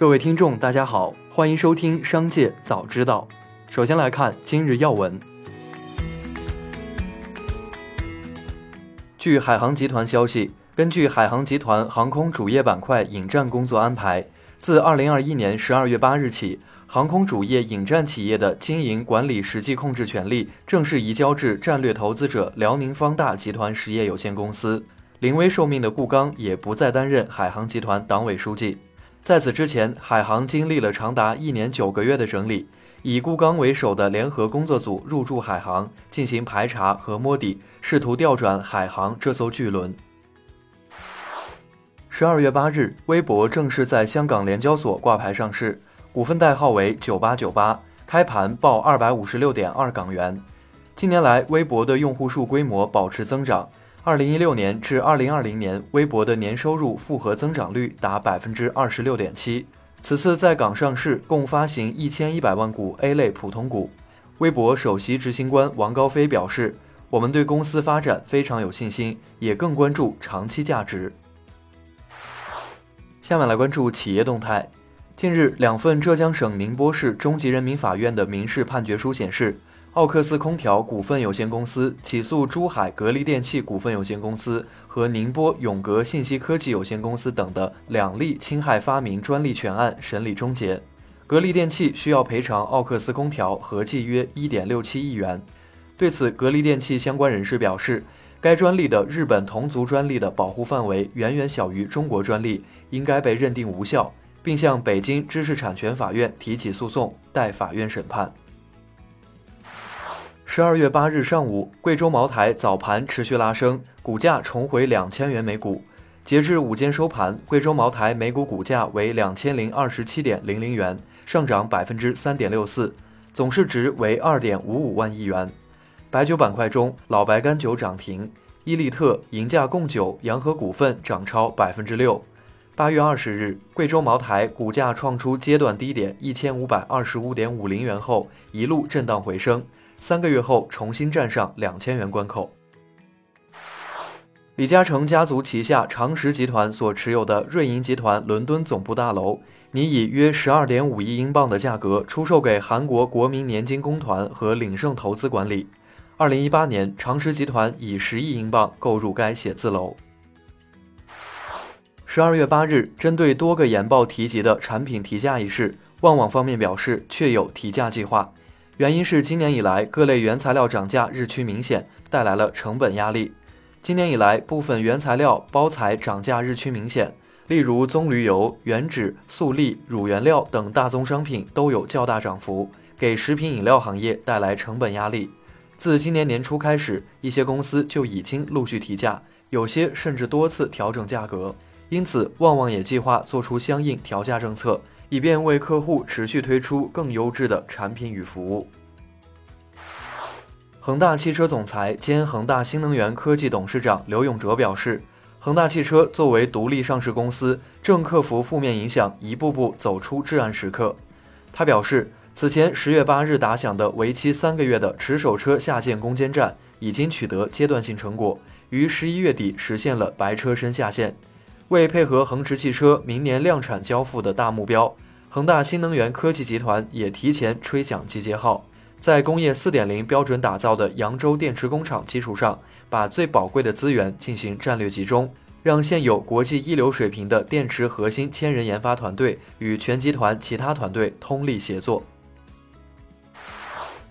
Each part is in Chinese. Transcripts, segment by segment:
各位听众，大家好，欢迎收听《商界早知道》。首先来看今日要闻。据海航集团消息，根据海航集团航空主业板块引战工作安排，自2021年12月8日起，航空主业引战企业的经营管理实际控制权力正式移交至战略投资者辽宁方大集团实业有限公司。临危受命的顾刚也不再担任海航集团党委书记。在此之前，海航经历了长达一年九个月的整理，以顾刚为首的联合工作组入驻海航，进行排查和摸底，试图调转海航这艘巨轮。十二月八日，微博正式在香港联交所挂牌上市，股份代号为九八九八，开盘报二百五十六点二港元。近年来，微博的用户数规模保持增长。二零一六年至二零二零年，微博的年收入复合增长率达百分之二十六点七。此次在港上市，共发行一千一百万股 A 类普通股。微博首席执行官王高飞表示：“我们对公司发展非常有信心，也更关注长期价值。”下面来关注企业动态。近日，两份浙江省宁波市中级人民法院的民事判决书显示。奥克斯空调股份有限公司起诉珠海格力电器股份有限公司和宁波永格信息科技有限公司等的两例侵害发明专利权案审理终结，格力电器需要赔偿奥克斯空调合计约一点六七亿元。对此，格力电器相关人士表示，该专利的日本同族专利的保护范围远远小于中国专利，应该被认定无效，并向北京知识产权法院提起诉讼，待法院审判。十二月八日上午，贵州茅台早盘持续拉升，股价重回两千元每股。截至午间收盘，贵州茅台每股股价为两千零二十七点零零元，上涨百分之三点六四，总市值为二点五五万亿元。白酒板块中，老白干酒涨停，伊利特、银价贡酒、洋河股份涨超百分之六。八月二十日，贵州茅台股价创出阶段低点一千五百二十五点五零元后，一路震荡回升。三个月后重新站上两千元关口。李嘉诚家族旗下长实集团所持有的瑞银集团伦敦总部大楼，拟以约十二点五亿英镑的价格出售给韩国国民年金公团和领盛投资管理。二零一八年，长实集团以十亿英镑购入该写字楼。十二月八日，针对多个研报提及的产品提价一事，旺旺方面表示确有提价计划。原因是今年以来各类原材料涨价日趋明显，带来了成本压力。今年以来，部分原材料包材涨价日趋明显，例如棕榈油、原脂、素粒、乳原料等大宗商品都有较大涨幅，给食品饮料行业带来成本压力。自今年年初开始，一些公司就已经陆续提价，有些甚至多次调整价格。因此，旺旺也计划做出相应调价政策。以便为客户持续推出更优质的产品与服务。恒大汽车总裁兼恒大新能源科技董事长刘永哲表示，恒大汽车作为独立上市公司，正克服负面影响，一步步走出至暗时刻。他表示，此前十月八日打响的为期三个月的持手车下线攻坚战，已经取得阶段性成果，于十一月底实现了白车身下线。为配合恒驰汽车明年量产交付的大目标，恒大新能源科技集团也提前吹响集结号，在工业4.0标准打造的扬州电池工厂基础上，把最宝贵的资源进行战略集中，让现有国际一流水平的电池核心千人研发团队与全集团其他团队通力协作。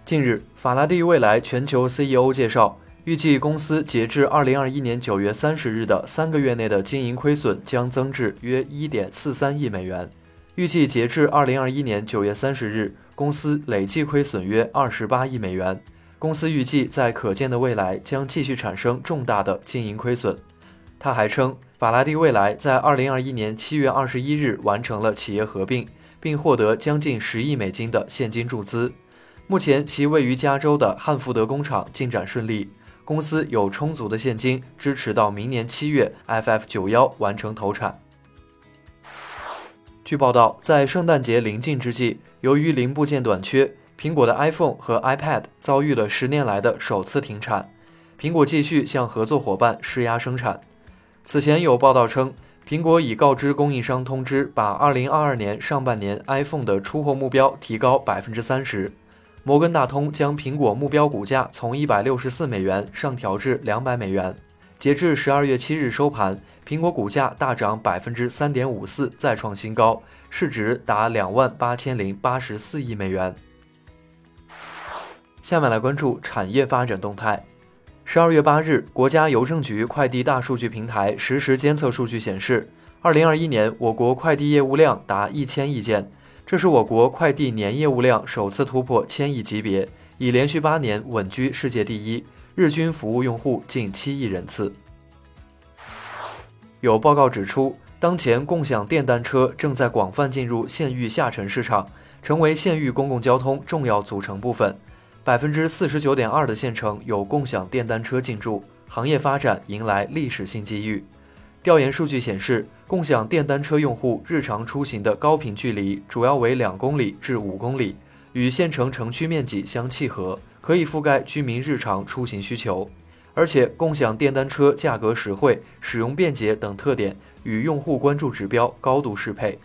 近日，法拉第未来全球 CEO 介绍。预计公司截至二零二一年九月三十日的三个月内的经营亏损将增至约一点四三亿美元。预计截至二零二一年九月三十日，公司累计亏损约二十八亿美元。公司预计在可见的未来将继续产生重大的经营亏损。他还称，法拉第未来在二零二一年七月二十一日完成了企业合并，并获得将近十亿美金的现金注资。目前，其位于加州的汉福德工厂进展顺利。公司有充足的现金支持到明年七月 FF 九幺完成投产。据报道，在圣诞节临近之际，由于零部件短缺，苹果的 iPhone 和 iPad 遭遇了十年来的首次停产。苹果继续向合作伙伴施压生产。此前有报道称，苹果已告知供应商通知，把2022年上半年 iPhone 的出货目标提高百分之三十。摩根大通将苹果目标股价从164美元上调至200美元。截至12月7日收盘，苹果股价大涨百分之三点五四，再创新高，市值达两万八千零八十四亿美元。下面来关注产业发展动态。十二月八日，国家邮政局快递大数据平台实时监测数据显示，二零二一年我国快递业务量达一千亿件，这是我国快递年业务量首次突破千亿级别，已连续八年稳居世界第一，日均服务用户近七亿人次。有报告指出，当前共享电单车正在广泛进入县域下沉市场，成为县域公共交通重要组成部分。百分之四十九点二的县城有共享电单车进驻，行业发展迎来历史性机遇。调研数据显示，共享电单车用户日常出行的高频距离主要为两公里至五公里，与县城城区面积相契合，可以覆盖居民日常出行需求。而且，共享电单车价格实惠、使用便捷等特点与用户关注指标高度适配。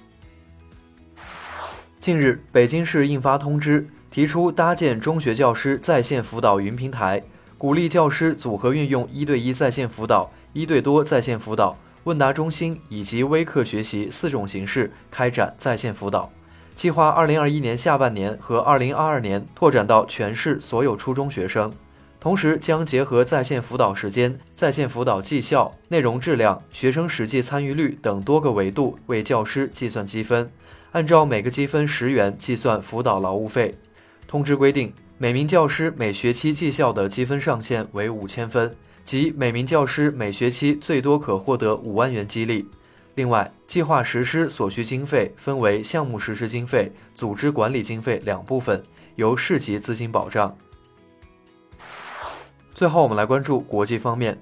近日，北京市印发通知。提出搭建中学教师在线辅导云平台，鼓励教师组合运用一对一在线辅导、一对多在线辅导、问答中心以及微课学习四种形式开展在线辅导。计划二零二一年下半年和二零二二年拓展到全市所有初中学生，同时将结合在线辅导时间、在线辅导绩效、内容质量、学生实际参与率等多个维度为教师计算积分，按照每个积分十元计算辅导劳务费。通知规定，每名教师每学期绩效的积分上限为五千分，即每名教师每学期最多可获得五万元激励。另外，计划实施所需经费分为项目实施经费、组织管理经费两部分，由市级资金保障。最后，我们来关注国际方面。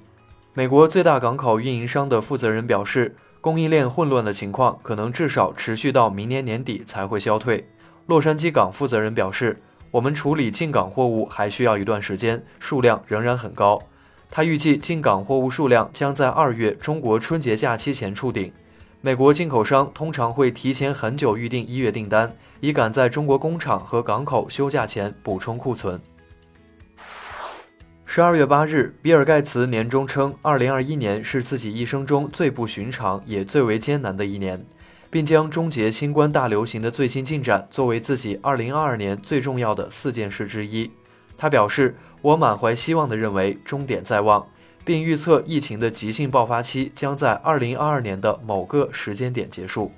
美国最大港口运营商的负责人表示，供应链混乱的情况可能至少持续到明年年底才会消退。洛杉矶港负责人表示。我们处理进港货物还需要一段时间，数量仍然很高。他预计进港货物数量将在二月中国春节假期前触顶。美国进口商通常会提前很久预定一月订单，以赶在中国工厂和港口休假前补充库存。十二月八日，比尔盖茨年终称，二零二一年是自己一生中最不寻常也最为艰难的一年。并将终结新冠大流行的最新进展作为自己2022年最重要的四件事之一。他表示：“我满怀希望地认为终点在望，并预测疫情的急性爆发期将在二零二二年的某个时间点结束。”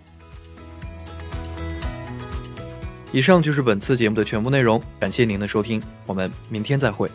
以上就是本次节目的全部内容，感谢您的收听，我们明天再会。